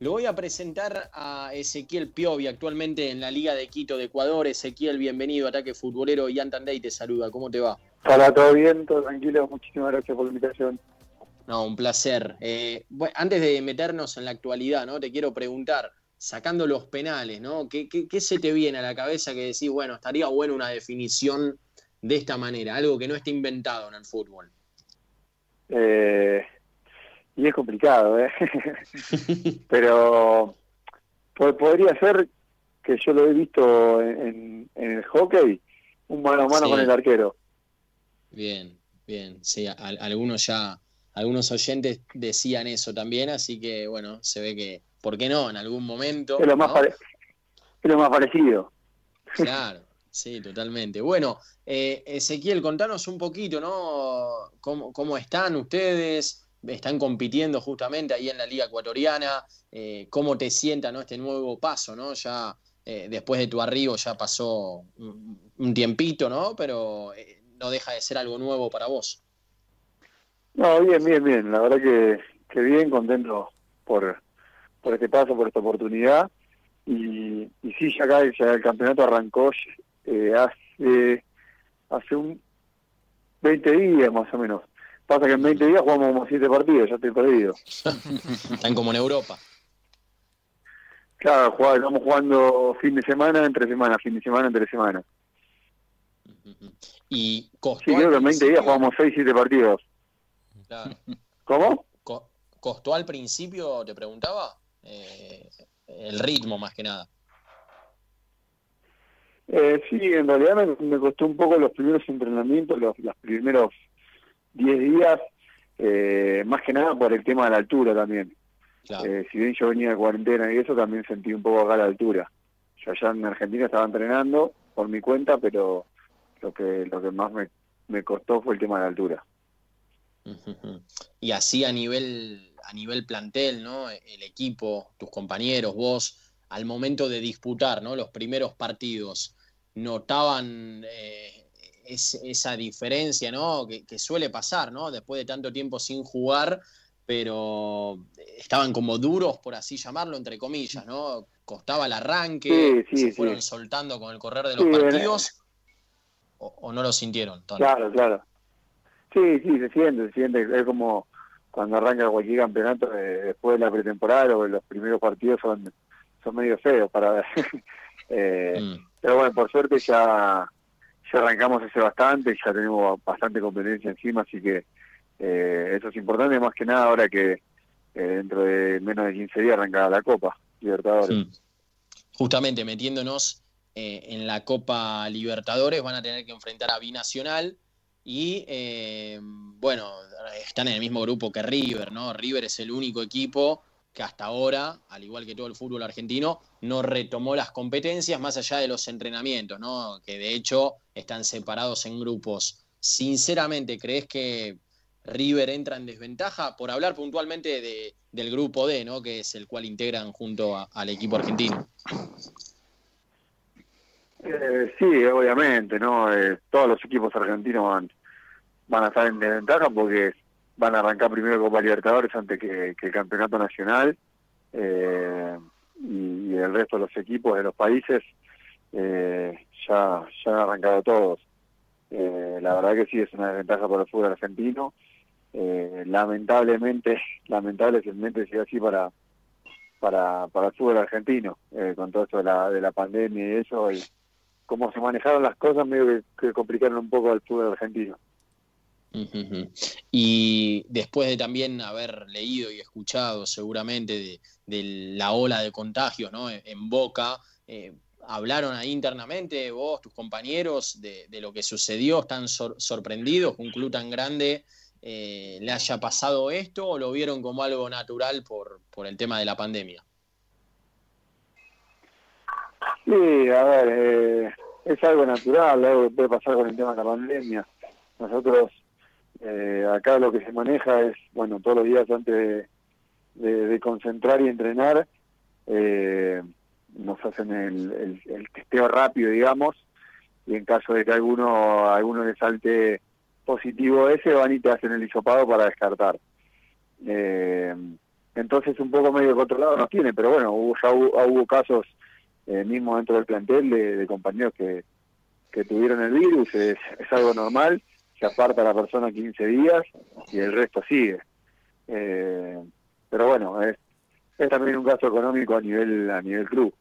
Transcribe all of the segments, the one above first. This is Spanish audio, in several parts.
Lo voy a presentar a Ezequiel Piovi, actualmente en la Liga de Quito de Ecuador. Ezequiel, bienvenido, Ataque Futbolero. Ian Tandey te saluda, ¿cómo te va? Hola, todo bien, todo tranquilo. Muchísimas gracias por la invitación. No, un placer. Eh, bueno, antes de meternos en la actualidad, ¿no? Te quiero preguntar, sacando los penales, ¿no? ¿Qué, qué, se te viene a la cabeza que decís, bueno, estaría bueno una definición de esta manera, algo que no esté inventado en el fútbol? Eh, y es complicado, ¿eh? Pero podría ser que yo lo he visto en, el hockey, un mano a mano con el arquero. Bien, bien. Sí, algunos ya, algunos oyentes decían eso también, así que bueno, se ve que, ¿por qué no? En algún momento. Es lo más, es lo más parecido. Claro. Sí, totalmente. Bueno, eh, Ezequiel, contanos un poquito, ¿no? ¿Cómo, ¿Cómo, están ustedes? Están compitiendo justamente ahí en la Liga Ecuatoriana. Eh, ¿Cómo te sienta ¿no? este nuevo paso? ¿no? Ya eh, después de tu arribo ya pasó un, tiempito, ¿no? Pero eh, no deja de ser algo nuevo para vos. No, bien, bien, bien. La verdad que, que bien, contento por, por este paso, por esta oportunidad. Y, y sí, ya acá ya el campeonato arrancó hace, hace un 20 días más o menos. Pasa que en 20 días jugamos como 7 partidos, ya estoy perdido. Están como en Europa. Claro, estamos jugando fin de semana, entre semana, fin de semana, entre semana. Y costó. Sí, creo que en 20 días jugamos 6, 7 partidos. Claro. ¿Cómo? ¿Costó al principio, te preguntaba? Eh, el ritmo más que nada. Eh, sí, en realidad me, costó un poco los primeros entrenamientos, los, los primeros 10 días, eh, más que nada por el tema de la altura también. Eh, si bien yo venía de cuarentena y eso, también sentí un poco acá la altura. Yo allá en Argentina estaba entrenando por mi cuenta, pero lo que lo que más me, me costó fue el tema de la altura. Y así a nivel a nivel plantel, ¿no? El equipo, tus compañeros, vos, al momento de disputar, ¿no? Los primeros partidos, notaban eh, esa diferencia, ¿no? Que, suele pasar, ¿no? Después de tanto tiempo sin jugar, pero estaban como duros, por así llamarlo, entre comillas, ¿no? Costaba el arranque, se fueron soltando con el correr de los partidos, o, no lo sintieron? Claro, claro. Sí, sí, se siente, se siente, es como cuando arranca cualquier campeonato eh, después de la pretemporada o los primeros partidos son, son medio feos para ver. Eh, mm. Pero bueno, por suerte ya ya arrancamos hace bastante, ya tenemos bastante competencia encima, así que eh, eso es importante, más que nada ahora que eh, dentro de menos de 15 días arranca la Copa Libertadores. Justamente metiéndonos eh, en la Copa Libertadores, van a tener que enfrentar a Binacional y, bueno, están en el mismo grupo que River, ¿no? River es el único equipo que hasta ahora, al igual que todo el fútbol argentino, no retomó las competencias más allá de los entrenamientos, ¿no? que de hecho están separados en grupos. Sinceramente, ¿crees que River entra en desventaja? Por hablar puntualmente de, del grupo D, ¿no? que es el cual integran junto al equipo argentino. Eh, sí, obviamente, ¿no? Eh, todos los equipos argentinos van, van a estar en desventaja porque van a arrancar primero Copa Libertadores antes que, el Campeonato Nacional eh, y, el resto de los equipos de los países eh, ya, han arrancado todos. Eh, la verdad que sí es una desventaja para el fútbol argentino. lamentablemente, lamentablemente sigue así para para para el fútbol argentino con todo esto de la, de la pandemia y eso y cómo se manejaron las cosas medio que complicaron un poco al fútbol argentino. Y después de también haber leído y escuchado seguramente de, la ola de contagios ¿no? en Boca, eh, ¿hablaron ahí internamente vos, tus compañeros, de, lo que sucedió? ¿Están sorprendidos que un club tan grande eh, le haya pasado esto o lo vieron como algo natural por, por el tema de la pandemia? Sí, a ver, eh, es algo natural, algo que puede pasar con el tema de la pandemia. Nosotros eh, acá lo que se maneja es, bueno, todos los días antes de, concentrar y entrenar, eh, nos hacen el, el, testeo rápido, digamos, y en caso de que alguno, alguno le salte positivo ese, van y te hacen el hisopado para descartar. Eh, entonces un poco medio controlado nos tiene, pero bueno, hubo, ya hubo, casos eh, mismo dentro del plantel de, compañeros que, que tuvieron el virus, es, es, algo normal, se aparta la persona 15 días y el resto sigue. Eh, pero bueno, es, también un gasto económico a nivel a nivel club.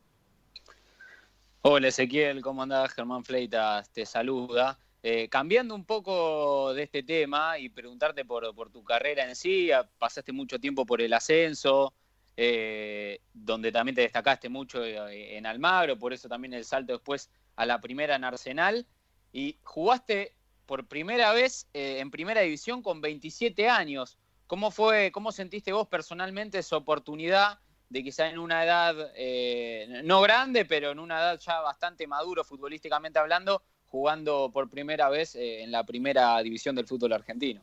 Hola Ezequiel, ¿cómo andás? Germán Fleitas te saluda. Eh, cambiando un poco de este tema y preguntarte por, por, tu carrera en sí, pasaste mucho tiempo por el ascenso, eh, donde también te destacaste mucho en Almagro, por eso también el salto después a la primera en Arsenal, y jugaste por primera vez en primera división con 27 años. ¿Cómo fue, cómo sentiste vos personalmente esa oportunidad de quizá en una edad eh, no grande, pero en una edad ya bastante maduro futbolísticamente hablando, jugando por primera vez eh, en la primera división del fútbol argentino?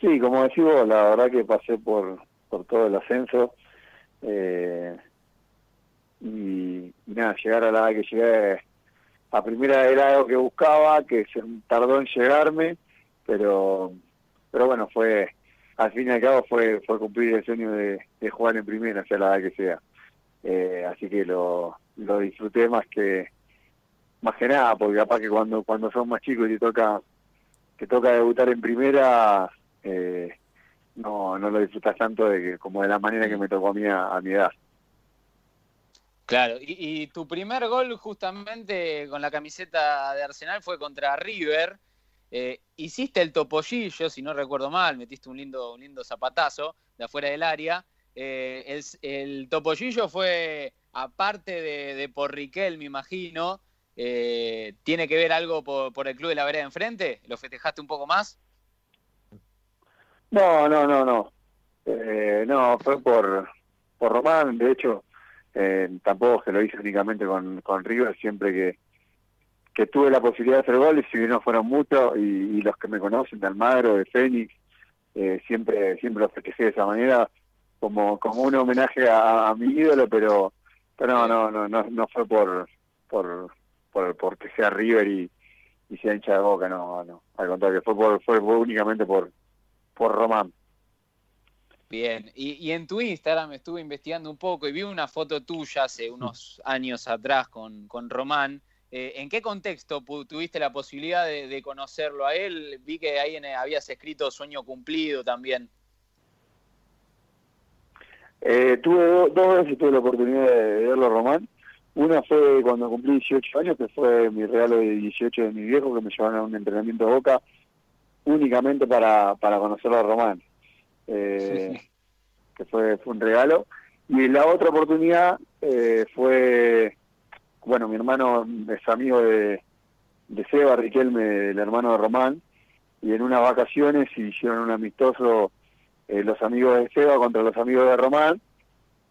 Sí, como decís vos, la verdad que pasé por, por todo el ascenso eh, y, nada, llegar a la edad que llegué a primera era algo que buscaba, que se tardó en llegarme, pero pero bueno, fue al fin y al cabo fue, fue cumplir el sueño de, jugar en primera, sea la edad que sea. Eh, así que lo, lo disfruté más que más que nada, porque capaz que cuando cuando sos más chicos y te toca te toca debutar en primera, eh, no no lo disfrutas tanto de que, como de la manera que me tocó a mí a, mi edad. Claro, y, y, tu primer gol justamente con la camiseta de Arsenal fue contra River, eh, hiciste el topollillo, si no recuerdo mal, metiste un lindo, un lindo zapatazo de afuera del área. Eh, el, topollillo fue, aparte de, de Porriquel, me imagino, eh, ¿tiene que ver algo por, el Club de la Vereda enfrente? ¿Lo festejaste un poco más? No, no, no, no. no, fue por, por Román, de hecho, tampoco que lo hice únicamente con, con River, siempre que, que tuve la posibilidad de hacer goles, si bien no fueron muchos, y, los que me conocen de Almagro, de Fénix, eh, siempre siempre los festejé de esa manera, como como un homenaje a, mi ídolo, pero, pero no, no, no, no, fue por, por, por porque sea River y, y sea hincha de boca, no, no, al contrario, fue por, fue, únicamente por, por Román. Bien, y, en tu Instagram estuve investigando un poco y vi una foto tuya hace unos años atrás con, con Román, eh, ¿En qué contexto tuviste la posibilidad de, conocerlo a él? Vi que ahí habías escrito Sueño Cumplido también. Eh, tuve dos veces tuve la oportunidad de verlo a Román. Una fue cuando cumplí 18 años, que fue mi regalo de 18 de mi viejo, que me llevaron a un entrenamiento de boca únicamente para, para conocerlo a Román. Eh, que fue, fue un regalo. Y la otra oportunidad fue bueno, mi hermano es amigo de, de Seba Riquelme, el hermano de Román, y en unas vacaciones hicieron un amistoso eh, los amigos de Seba contra los amigos de Román,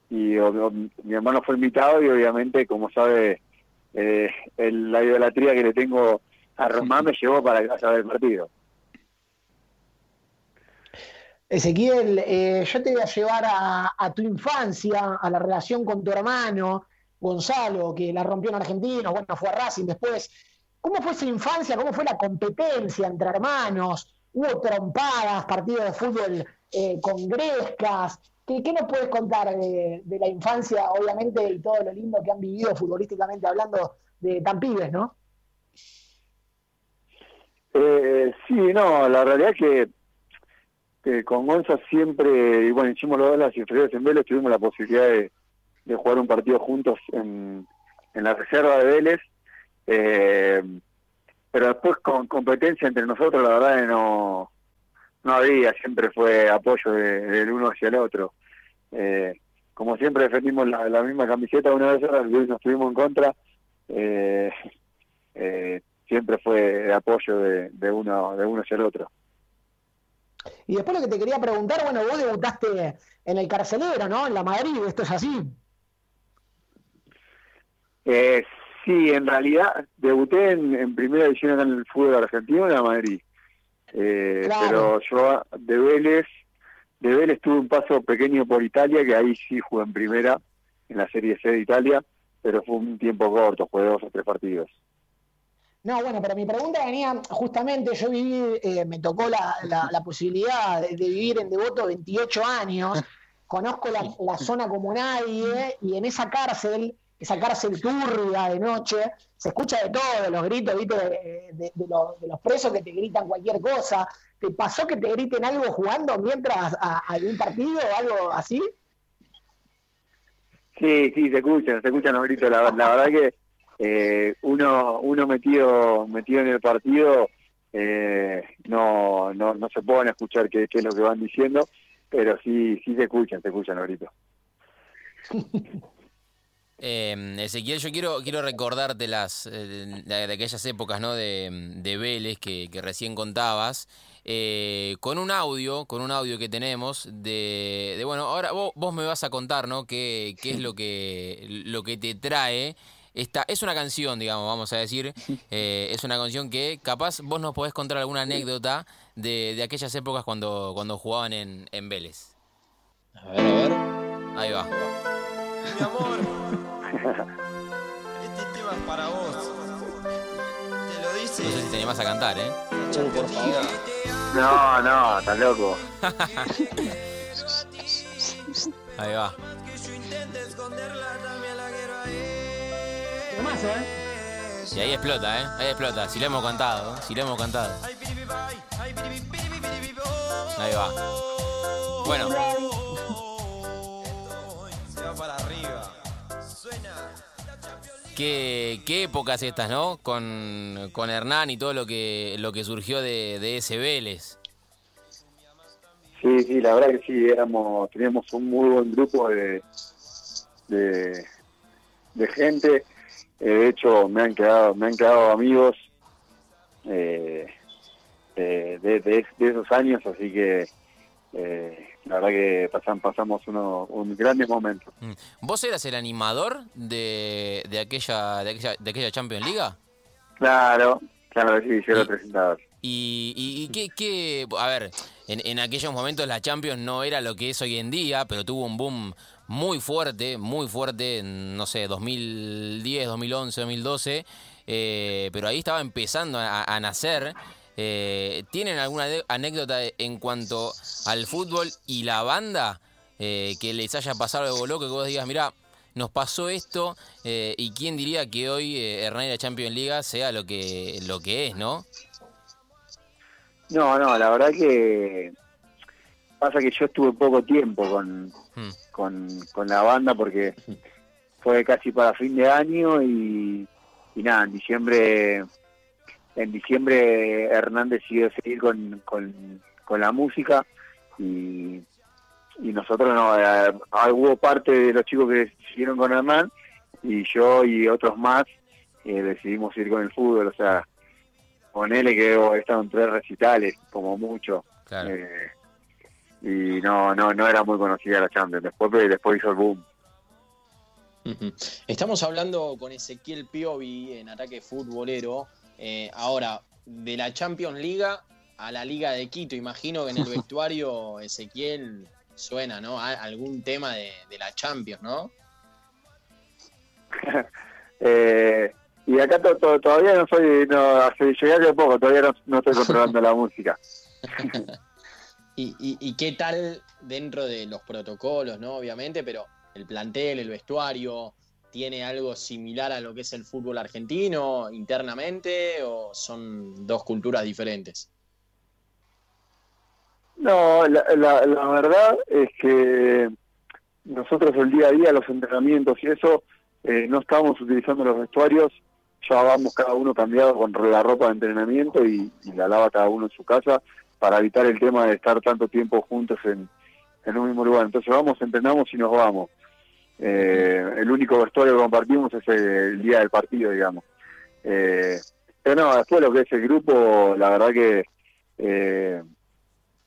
y mi hermano fue invitado y obviamente, como sabe, eh, la idolatría que le tengo a Román me llevó para saber el partido. Ezequiel, eh, yo te voy a llevar a, tu infancia, a la relación con tu hermano, Gonzalo, que la rompió en Argentina, bueno, fue a Racing después. ¿Cómo fue esa infancia? ¿Cómo fue la competencia entre hermanos? ¿Hubo trompadas, partidos de fútbol eh, con? ¿Qué, nos puedes contar de, la infancia, obviamente, y todo lo lindo que han vivido futbolísticamente hablando de tan pibes, no? Eh, sí, no, la realidad es que, con Gonza siempre, bueno, hicimos los dos las inferiores en Vélez, tuvimos la posibilidad de, de jugar un partido juntos en, la reserva de Vélez. Eh, pero después con competencia entre nosotros, la verdad no, no había, siempre fue apoyo del uno hacia el otro. Eh, como siempre defendimos la, misma camiseta, una vez nos estuvimos en contra, eh, siempre fue apoyo de, de, uno, de uno hacia el otro. Y después lo que te quería preguntar, bueno, vos debutaste en el carcelero, ¿no? En la Madrid, esto es así. Eh, sí, en realidad debuté en, primera división en el fútbol argentino en la Madrid. Eh, Pero yo de Vélez, de Vélez tuve un paso pequeño por Italia, que ahí sí jugué en primera, en la Serie C de Italia, pero fue un tiempo corto, jugué dos o tres partidos. No, bueno, pero mi pregunta venía justamente, yo viví, eh, me tocó la, posibilidad de, vivir en Devoto 28 años, conozco la, zona como nadie y en esa cárcel, esa cárcel turbia de noche, se escucha de todo, los gritos, ¿viste? De, los, presos que te gritan cualquier cosa. ¿Te pasó que te griten algo jugando mientras a, algún partido o algo así? Sí, sí, se escuchan, se escuchan los gritos. La, la verdad que eh, uno uno metido metido en el partido eh, no, no no se pueden escuchar qué, es lo que van diciendo pero sí sí se escuchan se escuchan ahorita eh, Ezequiel, yo quiero, quiero recordarte las, eh, de, aquellas épocas ¿no? de, de Vélez que, recién contabas, con un audio, con un audio que tenemos de, de bueno, ahora vos, vos, me vas a contar, ¿no? ¿Qué, qué es lo que, lo que te trae esta, es una canción, digamos, vamos a decir. Eh, es una canción que capaz vos nos podés contar alguna anécdota de, de aquellas épocas cuando, cuando jugaban en, en Vélez. A ver, a ver. Ahí va. Mi amor, este tema es para vos. Te lo dice. No sé si te animás a cantar, ¿eh? No, no, estás loco. Ahí va. Y ahí explota, ¿eh? Ahí explota. Si lo hemos cantado, ¿eh? si lo hemos cantado. Ahí va. Bueno. Qué, qué épocas estas, ¿no? Con, con, Hernán y todo lo que, lo que surgió de, de ese Vélez. Sí, sí, la verdad que sí, éramos, teníamos un muy buen grupo de, de, de gente eh, de hecho, me han quedado, me han quedado amigos eh, de, esos años, así que eh, la verdad que pasan, pasamos unos un grandes momentos. Mm. ¿Vos eras el animador de, de aquella de aquella de aquella Champions League? Claro, claro, sí, yo era el presentador. ¿Y, y, qué, qué, a ver, en, en aquellos momentos la Champions no era lo que es hoy en día, pero tuvo un boom muy fuerte, muy fuerte, no sé, 2010, 2011, 2012, pero ahí estaba empezando a, nacer. Eh, ¿Tienen alguna anécdota en cuanto al fútbol y la banda eh, que les haya pasado algo loco, que vos digas, mira, nos pasó esto eh, y quién diría que hoy Hernán y la Champions League sea lo que, lo que es, ¿no? No, no, la verdad que pasa que yo estuve poco tiempo con, hmm. Con, con, la banda porque fue casi para fin de año y, y nada, en diciembre en diciembre Hernán decidió seguir con, con, con la música y, y nosotros no, eh, hubo parte de los chicos que siguieron con Hernán y yo y otros más eh, decidimos ir con el fútbol, o sea, con él que he estado en tres recitales, como mucho. Eh, y no, no, no era muy conocida la Champions. Después, después hizo el boom. Estamos hablando con Ezequiel Piovi en ataque futbolero. Eh, ahora, de la Champions League a la Liga de Quito, imagino que en el vestuario Ezequiel suena, ¿no? algún tema de, la Champions, ¿no? eh, y acá todavía no soy, no, llegué hace poco, todavía no, no estoy controlando la música. ¿Y, qué tal dentro de los protocolos, no? Obviamente, pero el plantel, el vestuario, ¿tiene algo similar a lo que es el fútbol argentino internamente o son dos culturas diferentes? No, la, la, verdad es que nosotros el día a día, los entrenamientos y eso, eh, no estamos utilizando los vestuarios, ya vamos cada uno cambiado con la ropa de entrenamiento y la lava cada uno en su casa para evitar el tema de estar tanto tiempo juntos en, un mismo lugar. Entonces vamos, entrenamos y nos vamos. Eh, el único vestuario que compartimos es el, día del partido, digamos. Eh, pero no, después lo que es el grupo, la verdad que eh,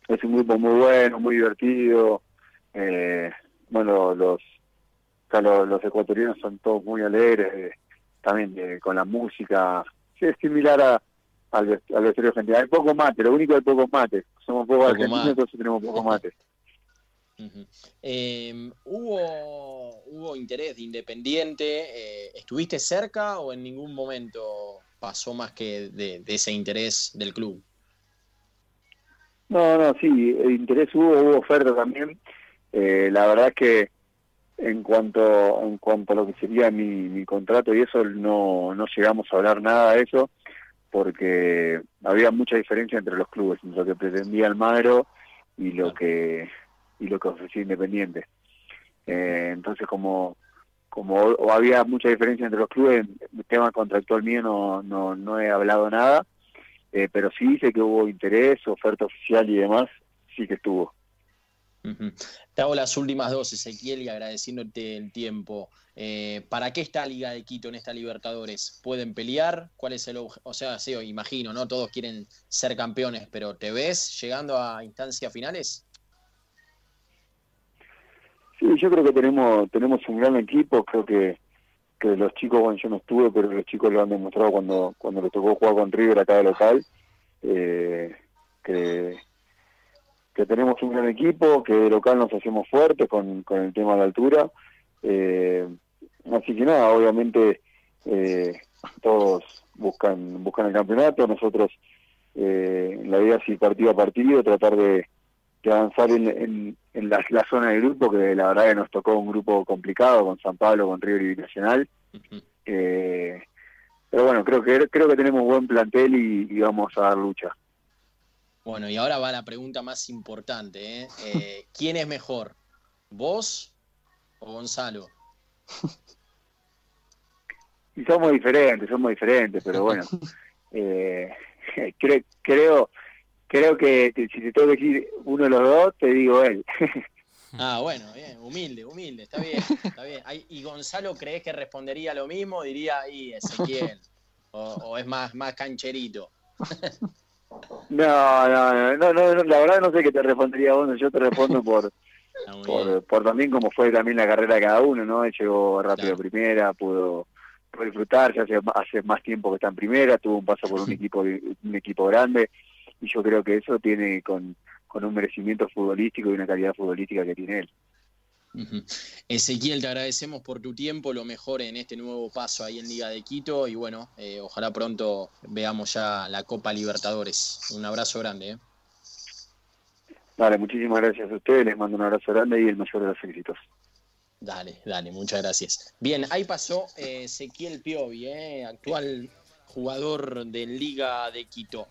es un grupo muy bueno, muy divertido. bueno, los, los, ecuatorianos son todos muy alegres, también con la música. Es similar a, al, al vestuario argentino. Hay poco mate, lo único es poco mate. Somos poco, argentinos, entonces tenemos poco mate. Em, ¿hubo, ¿Hubo interés de Independiente? Eh, ¿Estuviste cerca o en ningún momento pasó más que de, ese interés del club? No, no, sí, interés hubo, hubo oferta también. Eh, la verdad que en cuanto en cuanto a lo que sería mi, mi contrato y eso no, no llegamos a hablar nada de eso porque había mucha diferencia entre los clubes, entre lo que pretendía Almagro y lo que y lo que ofrecía Independiente. Eh, entonces como como había mucha diferencia entre los clubes, el tema contractual mío no, no, no he hablado nada, eh, pero sí dice que hubo interés, oferta oficial y demás, sí que estuvo. Te hago las últimas dos, Ezequiel, y agradeciéndote el tiempo. Eh, ¿Para qué está Liga de Quito en esta Libertadores? ¿Pueden pelear? ¿Cuál es el O sea, sí, imagino, ¿no? Todos quieren ser campeones, pero ¿te ves llegando a instancias finales? Sí, yo creo que tenemos tenemos un gran equipo, creo que, que los chicos, bueno, yo no estuve, pero los chicos lo han demostrado cuando cuando le tocó jugar con River acá de local, eh, que que tenemos un gran equipo, que de local nos hacemos fuertes con, con el tema de la altura. Eh, así que nada, obviamente eh, todos buscan buscan el campeonato, nosotros eh, la idea es ir partido a partido, tratar de, avanzar en, en, la, zona del grupo, que la verdad que nos tocó un grupo complicado con San Pablo, con River y Binacional. Eh, pero bueno, creo que creo que tenemos buen plantel y vamos a dar lucha. Bueno, y ahora va la pregunta más importante. ¿eh? Eh, quién es mejor? ¿Vos o Gonzalo? Y somos diferentes, somos diferentes, pero bueno. Eh, creo, creo que si te tengo que decir uno de los dos, te digo él. Ah, bueno, bien, humilde, humilde, está bien, está bien. ¿Y Gonzalo crees que respondería lo mismo? Diría ahí Ezequiel. O, o es más, más cancherito. No, no, no, no, la verdad no sé qué te respondería vos, yo te respondo por, por, por, también como fue también la carrera de cada uno, ¿no? Él llegó rápido a primera, pudo, disfrutar, ya hace, hace más tiempo que está en primera, tuvo un paso por un equipo un equipo grande y yo creo que eso tiene con, con un merecimiento futbolístico y una calidad futbolística que tiene él. Ezequiel, te agradecemos por tu tiempo, lo mejor en este nuevo paso ahí en Liga de Quito y bueno, eh, ojalá pronto veamos ya la Copa Libertadores. Un abrazo grande. ¿eh? Dale, muchísimas gracias a ustedes, les mando un abrazo grande y el mayor de los éxitos. Dale, dale, muchas gracias. Bien, ahí pasó eh, Ezequiel Piovi, actual jugador de Liga de Quito.